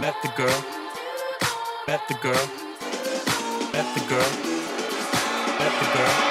met the girl, met the girl, met the girl, met the girl.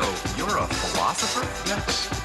So you're a philosopher? Yes.